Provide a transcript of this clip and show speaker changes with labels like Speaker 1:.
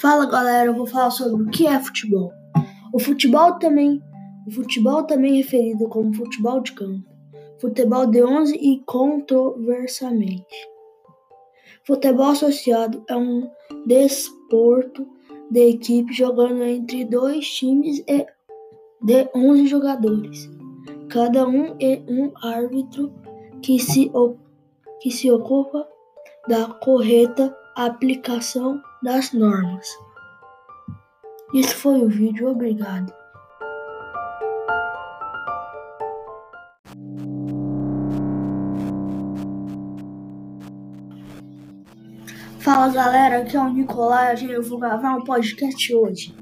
Speaker 1: Fala galera, eu vou falar sobre o que é futebol. O futebol também, o futebol também é referido como futebol de campo, futebol de 11 e controversamente. Futebol associado é um desporto de equipe jogando entre dois times de 11 jogadores. Cada um é um árbitro que se, que se ocupa da correta aplicação das normas. Esse foi o vídeo, obrigado. Fala galera, aqui é o Nicolai, eu vou gravar um podcast hoje.